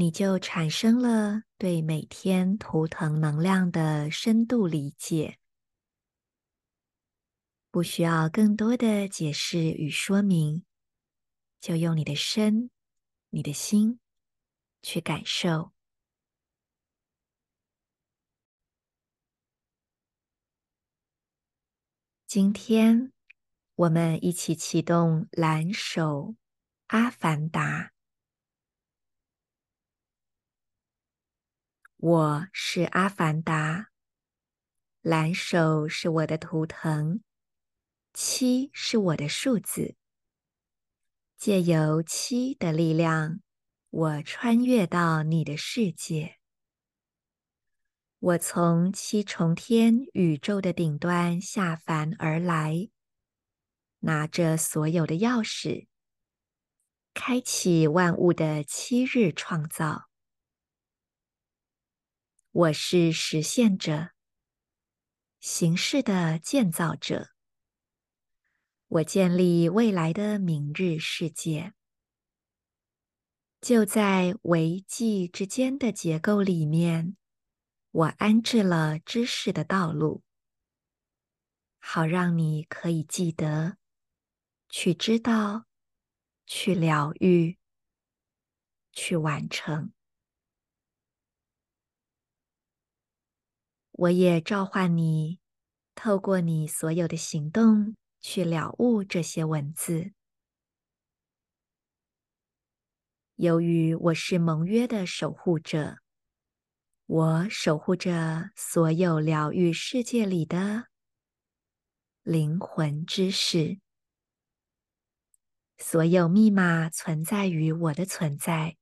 你就产生了对每天图腾能量的深度理解，不需要更多的解释与说明，就用你的身、你的心去感受。今天，我们一起启动蓝手阿凡达。我是阿凡达，蓝手是我的图腾，七是我的数字。借由七的力量，我穿越到你的世界。我从七重天宇宙的顶端下凡而来，拿着所有的钥匙，开启万物的七日创造。我是实现者，形式的建造者。我建立未来的明日世界，就在维系之间的结构里面，我安置了知识的道路，好让你可以记得，去知道，去疗愈，去完成。我也召唤你，透过你所有的行动去了悟这些文字。由于我是盟约的守护者，我守护着所有疗愈世界里的灵魂知识。所有密码存在于我的存在，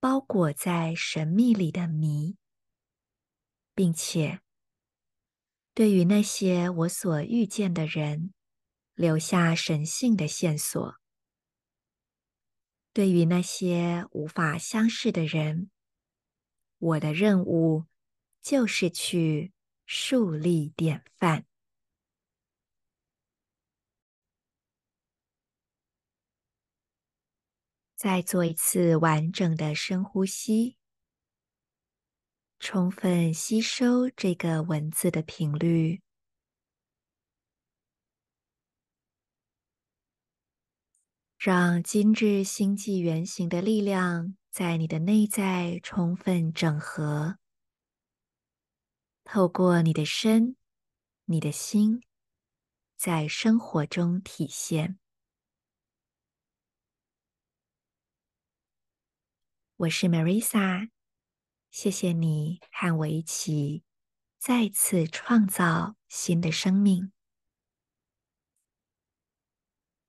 包裹在神秘里的谜。并且，对于那些我所遇见的人，留下神性的线索；对于那些无法相识的人，我的任务就是去树立典范。再做一次完整的深呼吸。充分吸收这个文字的频率，让今日星际原型的力量在你的内在充分整合，透过你的身、你的心，在生活中体现。我是 Marisa。谢谢你和我一起再次创造新的生命。